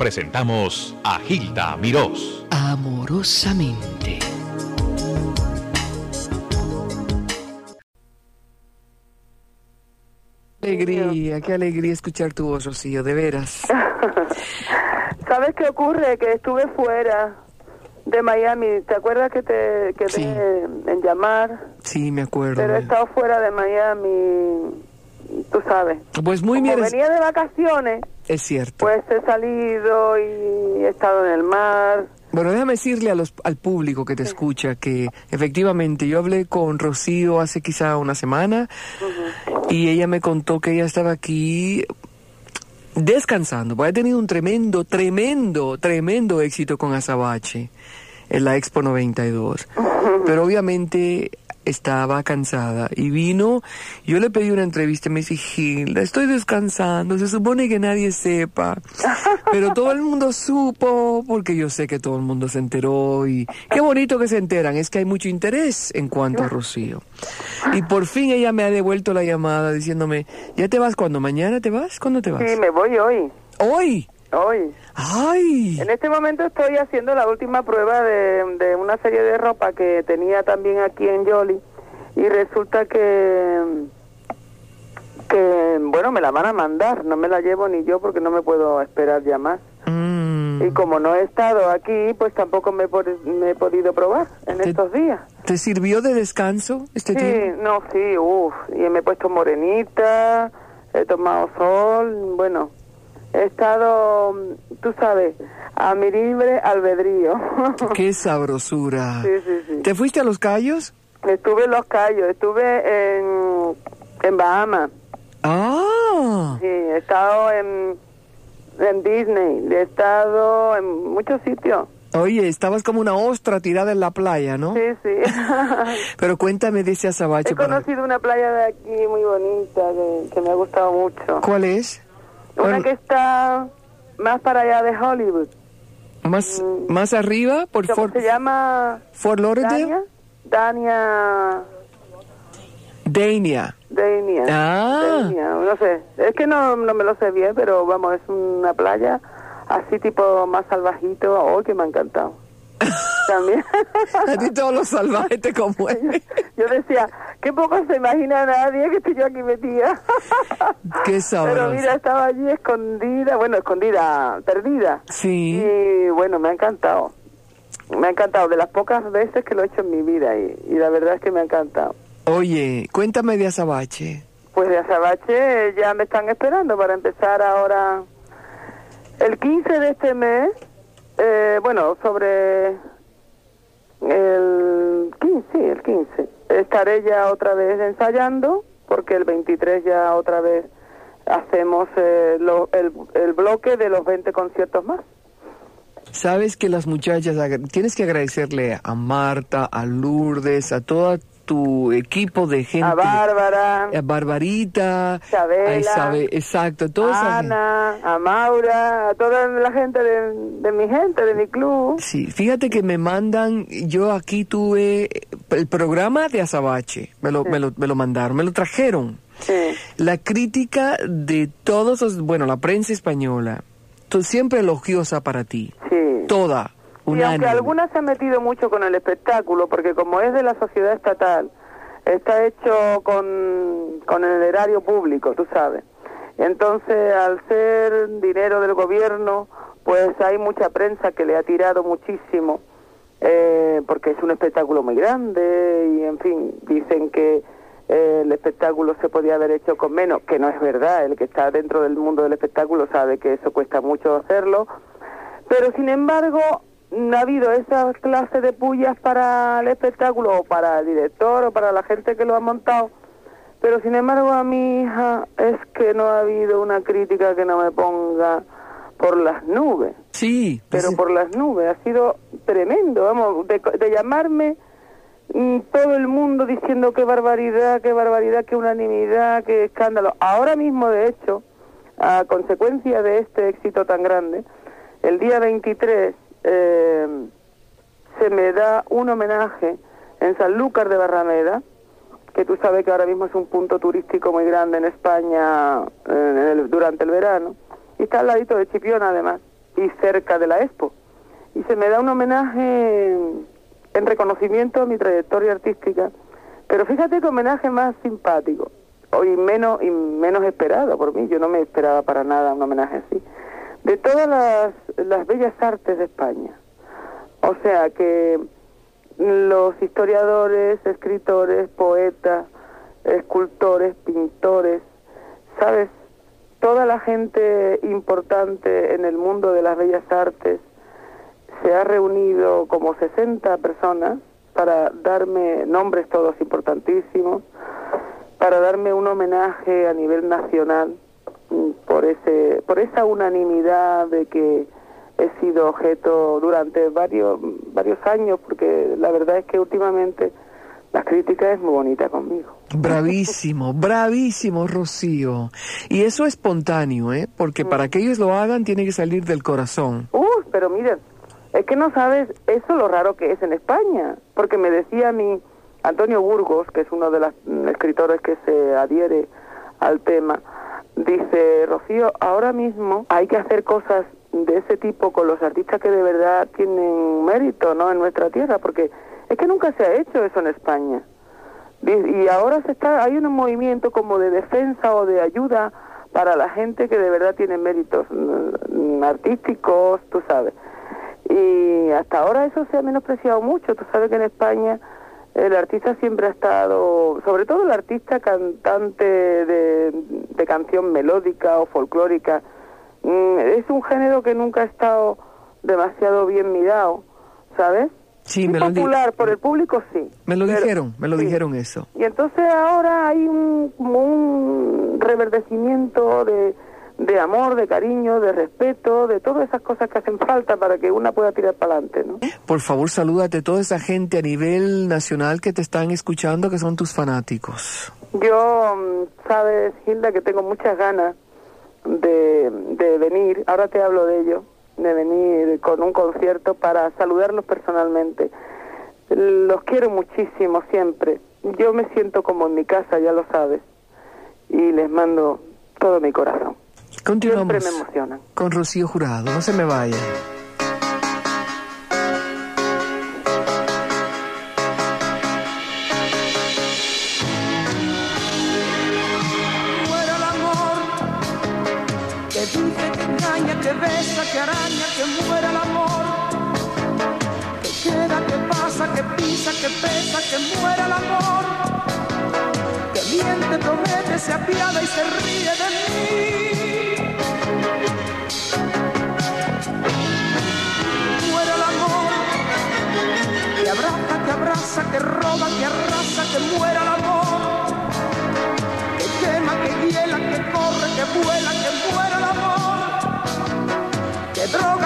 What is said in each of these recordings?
presentamos a Gilda Mirós. Amorosamente. Alegría, qué alegría escuchar tu voz, Rocío, de veras. ¿Sabes qué ocurre? Que estuve fuera de Miami. ¿Te acuerdas que te quedé Sí. en llamar? Sí, me acuerdo. Pero he estado fuera de Miami, tú sabes. Pues muy bien, venía de vacaciones, es cierto. pues he salido y he estado en el mar. Bueno, déjame decirle a los, al público que te escucha que efectivamente yo hablé con Rocío hace quizá una semana y ella me contó que ella estaba aquí descansando, porque ha tenido un tremendo, tremendo, tremendo éxito con Azabache en la Expo 92. Pero obviamente estaba cansada y vino, yo le pedí una entrevista y me dice, Gilda, estoy descansando, se supone que nadie sepa, pero todo el mundo supo, porque yo sé que todo el mundo se enteró y qué bonito que se enteran, es que hay mucho interés en cuanto a Rocío. Y por fin ella me ha devuelto la llamada diciéndome, ¿ya te vas cuando? ¿Mañana te vas? ¿Cuándo te vas? Sí, me voy hoy. Hoy. Hoy. ¡Ay! En este momento estoy haciendo la última prueba de, de una serie de ropa que tenía también aquí en Yoli y resulta que que bueno me la van a mandar, no me la llevo ni yo porque no me puedo esperar ya más. Mm. Y como no he estado aquí, pues tampoco me, me he podido probar en Te- estos días. ¿Te sirvió de descanso este Sí, tiempo? no, sí, uff, y me he puesto morenita, he tomado sol, bueno, he estado, tú sabes, a mi libre albedrío. ¡Qué sabrosura! Sí, sí, sí. ¿Te fuiste a los callos? Estuve en Los Cayos, estuve en, en Bahamas, ¡Ah! sí, he estado en, en Disney, he estado en muchos sitios. Oye, estabas como una ostra tirada en la playa, ¿no? Sí, sí. Pero cuéntame de ese azabache. He para- conocido una playa de aquí muy bonita que me ha gustado mucho. ¿Cuál es? Una que está más para allá de Hollywood. más, Mm. más arriba, por ¿Cómo Fort, se llama? Fort Lauderdale. Dania. Dania. Dania. Dania. Ah. Dania, No sé. Es que no, no me lo sé bien, pero vamos, es una playa así tipo más salvajito. Oh, que me ha encantado. También. A ti todos los salvajes te conmueven. Yo decía, qué poco se imagina nadie que estoy yo aquí metida. Qué sabroso. Pero mira, estaba allí escondida, bueno, escondida, perdida. Sí. Y bueno, me ha encantado. Me ha encantado, de las pocas veces que lo he hecho en mi vida y, y la verdad es que me ha encantado. Oye, cuéntame de azabache. Pues de Azabache ya me están esperando para empezar ahora el 15 de este mes. eh, bueno, sobre el 15, sí, el 15. Estaré ya otra vez ensayando porque el 23 ya otra vez hacemos eh, lo- el, el bloque de los 20 conciertos más. Sabes que las muchachas, tienes que agradecerle a Marta, a Lourdes, a todo tu equipo de gente. A Bárbara, a Barbarita, Isabela, a Isabe- exacto, a. Ana, a Maura, a toda la gente de, de mi gente, de mi club. Sí, fíjate que me mandan, yo aquí tuve el programa de Azabache, me lo, me lo, me lo mandaron, me lo trajeron. Sí. La crítica de todos los, bueno, la prensa española, to- siempre elogiosa para ti, Sí. toda, Y aunque algunas se han metido mucho con el espectáculo, porque como es de la sociedad estatal, está hecho con, con el erario público, tú sabes. Entonces, al ser dinero del gobierno, pues hay mucha prensa que le ha tirado muchísimo, eh, porque es un espectáculo muy grande y, en fin, dicen que eh, el espectáculo se podía haber hecho con menos, que no es verdad, el que está dentro del mundo del espectáculo sabe que eso cuesta mucho hacerlo, pero sin embargo no ha habido esa clase de pullas para el espectáculo o para el director o para la gente que lo ha montado, pero sin embargo a mi hija es que no ha habido una crítica que no me ponga por las nubes Sí, pues, pero por las nubes. Ha sido tremendo, vamos, de, de llamarme mm, todo el mundo diciendo qué barbaridad, qué barbaridad, qué unanimidad, qué escándalo. Ahora mismo, de hecho, a consecuencia de este éxito tan grande, el día 23 eh, se me da un homenaje en Sanlúcar de Barrameda, que tú sabes que ahora mismo es un punto turístico muy grande en España durante el verano, y está al ladito de Chipiona además. y cerca de la Expo. Y se me da un homenaje en reconocimiento a mi trayectoria artística, pero fíjate que homenaje más simpático y menos, y menos esperado por mí, yo no me esperaba para nada un homenaje así, de todas las, las bellas artes de España. O sea que los historiadores, escritores, poetas, escultores, pintores, ¿sabes? Toda la gente importante en el mundo de las bellas artes se ha reunido como 60 personas para darme nombres todos importantísimos, para darme un homenaje a nivel nacional por ese por esa unanimidad de que he sido objeto durante varios varios años porque la verdad es que últimamente la crítica es muy bonita conmigo. Bravísimo, bravísimo, Rocío. Y eso es espontáneo, ¿eh? Porque para que ellos lo hagan tiene que salir del corazón. Uh, pero mira, es que no sabes eso lo raro que es en España. Porque me decía a mí Antonio Burgos, que es uno de los escritores que se adhiere al tema, dice, Rocío, ahora mismo hay que hacer cosas de ese tipo con los artistas que de verdad tienen mérito, ¿no? En nuestra tierra, porque es que nunca se ha hecho eso en España. Y ahora se está, hay un movimiento como de defensa o de ayuda para la gente que de verdad tiene méritos mm, artísticos, tú sabes. Y hasta ahora eso se ha menospreciado mucho. Tú sabes que en España el artista siempre ha estado, sobre todo el artista cantante de, de canción melódica o folclórica, mm, es un género que nunca ha estado demasiado bien mirado, ¿sabes? Sí, me popular por el público, sí. Me lo dijeron, me lo dijeron eso. Y entonces ahora hay un, como un reverdecimiento de, de amor, de cariño, de respeto, de todas esas cosas que hacen falta para que una pueda tirar para adelante, ¿no? Por favor, salúdate a toda esa gente a nivel nacional que te están escuchando, que son tus fanáticos. Yo, mm, sabes, Hilda, que tengo muchas ganas de, de venir, ahora te hablo de ello, de venir con un concierto para saludarlos personalmente. Los quiero muchísimo siempre. Yo me siento como en mi casa, ya lo sabes. Y les mando todo mi corazón. Continuamos Siempre me emocionan. con Rocío Jurado. No se me vaya. muera el amor que dice que engaña, que besa, que araña, que muera el amor que queda, que pasa, que pisa, que pesa, que muera el amor que miente, promete, se apiada y se ríe de mí. Que arrasa, que muera el amor. Que quema, que hiela, que corre, que vuela, que muera el amor, que droga,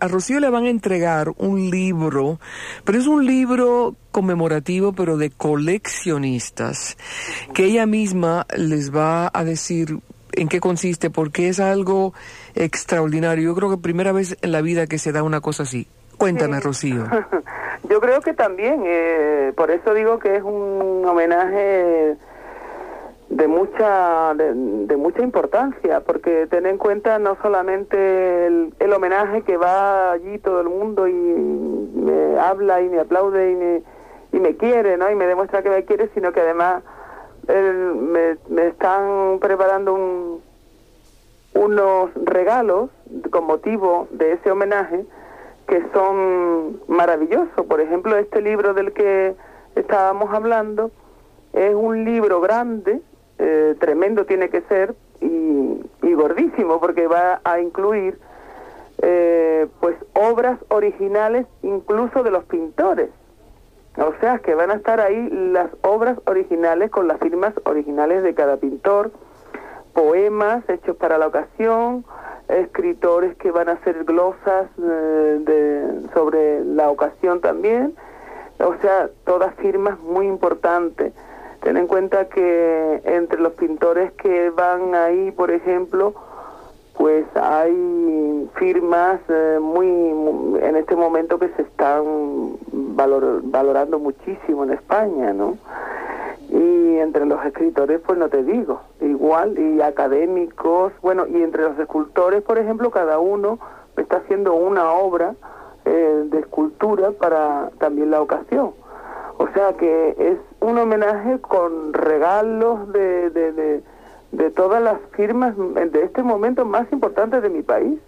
A Rocío le van a entregar un libro, pero es un libro conmemorativo, pero de coleccionistas, que ella misma les va a decir en qué consiste, porque es algo extraordinario. Yo creo que primera vez en la vida que se da una cosa así. Cuéntame, Rocío. Yo creo que también, eh, por eso digo que es un homenaje de mucha de, mucha importancia, porque ten en cuenta no solamente el, el homenaje que va allí todo el mundo y me habla y me aplaude y me, y me quiere, ¿no? Y me demuestra que me quiere, sino que además él- me, me están preparando un, unos regalos con motivo de ese homenaje que son maravillosos. Por ejemplo, este libro del que estábamos hablando es un libro grande, eh, tremendo tiene que ser, y, gordísimo, porque va a incluir eh, pues obras originales incluso de los pintores. O sea, que van a estar ahí las obras originales con las firmas originales de cada pintor, poemas hechos para la ocasión, escritores que van a hacer glosas eh, de, sobre la ocasión también. O sea, todas firmas muy importantes. Ten en cuenta que entre los pintores que van ahí, por ejemplo, pues hay firmas eh, muy, mu- en este momento que se están valor- valorando muchísimo en España, ¿no? Y entre los escritores, pues no te digo, igual, y académicos, bueno, y entre los escultores, por ejemplo, cada uno está haciendo una obra eh, de escultura para también la ocasión. O sea que es un homenaje con regalos de, de, de, de todas las firmas de este momento más importante de mi país.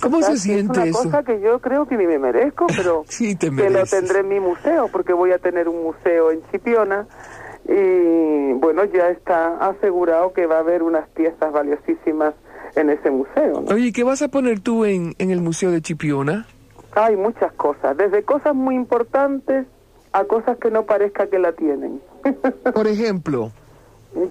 ¿Cómo O sea, se siente es eso? una cosa que yo creo que ni me merezco, pero Sí, te que lo tendré en mi museo, porque voy a tener un museo en Chipiona y bueno, ya está asegurado que va a haber unas piezas valiosísimas en ese museo. ¿no? Oye, ¿qué vas a poner tú en, en el Museo de Chipiona? Hay muchas cosas, desde cosas muy importantes a cosas que no parezca que la tienen. Por ejemplo.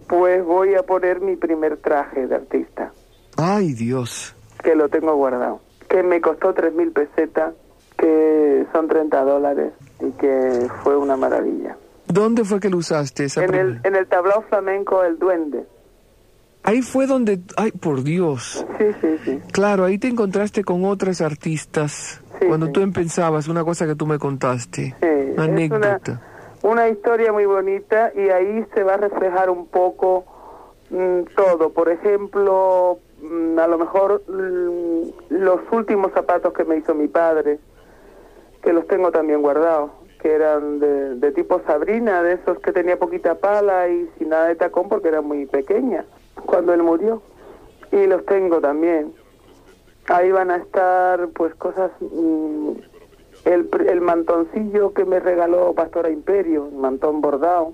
pues voy a poner mi primer traje de artista, Ay, Dios. que lo tengo guardado, que me costó tres mil pesetas, que son 30 dólares y que fue una maravilla. ¿Dónde fue que lo usaste esa En el, en el tablao flamenco El Duende. Ahí fue donde... Ay, por Dios. Sí, sí, sí. Claro, ahí te encontraste con otras artistas. Sí, cuando sí. tú empezabas, una cosa que tú me contaste. Sí, es una, una historia muy bonita y ahí se va a reflejar un poco mm, todo. Por ejemplo, mm, a lo mejor mm, los últimos zapatos que me hizo mi padre, que los tengo también guardados, que eran de, de tipo Sabrina, de esos que tenía poquita pala y sin nada de tacón porque era muy pequeña cuando él murió. Y los tengo también. Ahí van a estar pues cosas el, el mantoncillo que me regaló Pastora Imperio, un mantón bordado,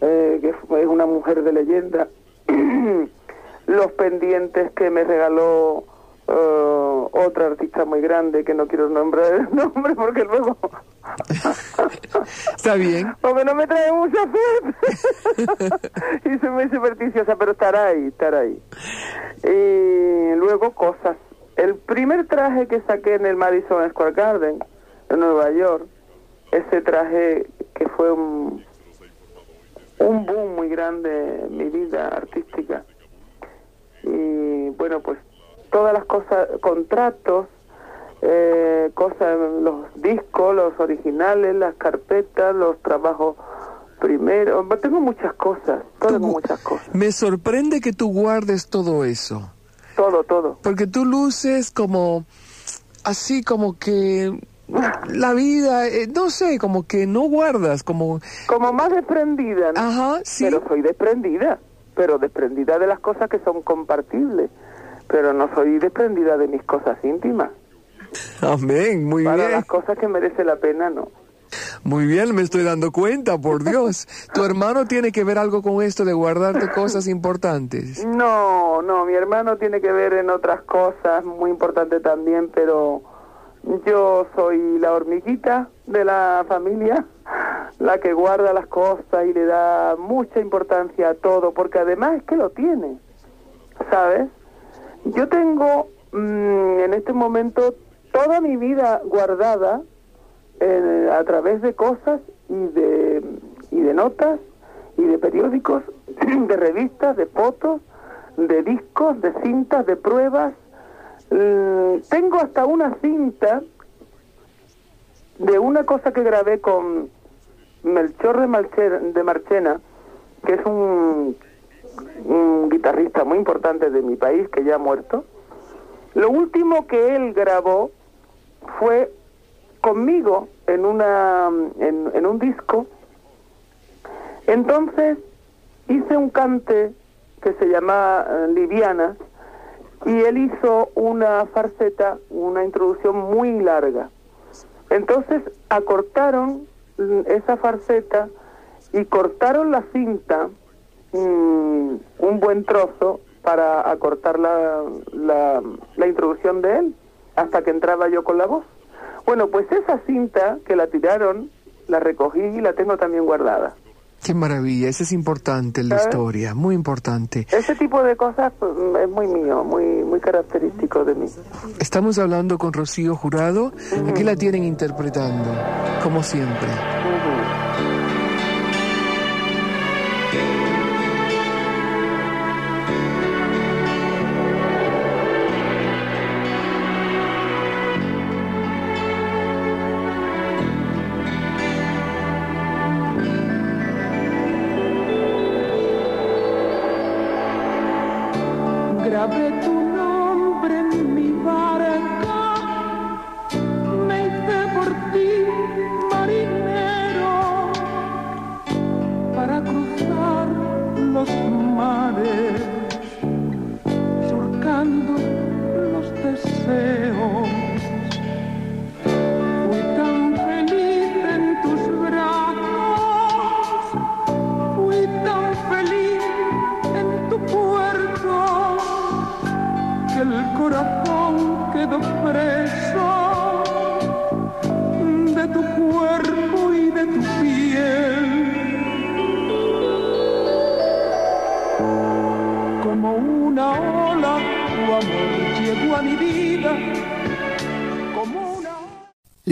eh, que es una mujer de leyenda. Los pendientes que me regaló eh, otra artista muy grande que no quiero nombrar el nombre porque luego Está bien. porque no me trae mucha fe y soy muy supersticiosa pero estará ahí estará ahí y luego cosas el primer traje que saqué en el Madison Square Garden en Nueva York ese traje que fue un un boom muy grande en mi vida artística. Y bueno pues todas las cosas contratos eh, cosas los discos los originales las carpetas los trabajos primero tengo muchas cosas tengo muchas cosas. Me sorprende que tú guardes todo eso. todo todo. Porque tú luces como así como que la vida, eh, no sé, como que no guardas, como, como más desprendida ¿no? ajá, sí. pero soy desprendida pero desprendida de las cosas que son compartibles pero no soy desprendida de mis cosas íntimas Amén, muy para bien. las cosas que merece la pena no Muy bien, me estoy dando cuenta, por Dios. ¿Tu hermano tiene que ver algo con esto de guardarte cosas importantes? No, no, mi hermano tiene que ver en otras cosas muy importantes también, pero yo soy la hormiguita de la familia, la que guarda las cosas y le da mucha importancia a todo, porque además es que lo tiene, ¿sabes? Yo tengo mm, en este momento toda mi vida guardada a través de cosas y de, y de notas y de periódicos, de revistas, de fotos, de discos, de cintas, de pruebas. Mm, tengo hasta una cinta de una cosa que grabé con Melchor de, Malcher- de Marchena, que es un, guitarrista muy importante de mi país, que ya ha muerto. Lo último que él grabó fue conmigo en una en, en un disco entonces hice un cante que se llama eh, Liviana y él hizo una farceta una introducción muy larga entonces acortaron esa farceta y cortaron la cinta mm, un buen trozo para acortar la, la, la introducción de él hasta que entraba yo con la voz. Bueno, pues esa cinta que la tiraron, la recogí y la tengo también guardada. Qué maravilla, eso es importante en la ¿Sabes? historia, muy importante. Ese tipo de cosas pues, es muy mío, muy muy característico de mí. Estamos hablando con Rocío Jurado, aquí la tienen interpretando, como siempre. Grabé tu nombre en mi barca, me hice por ti marinero para cruzar los mares, surcando los deseos.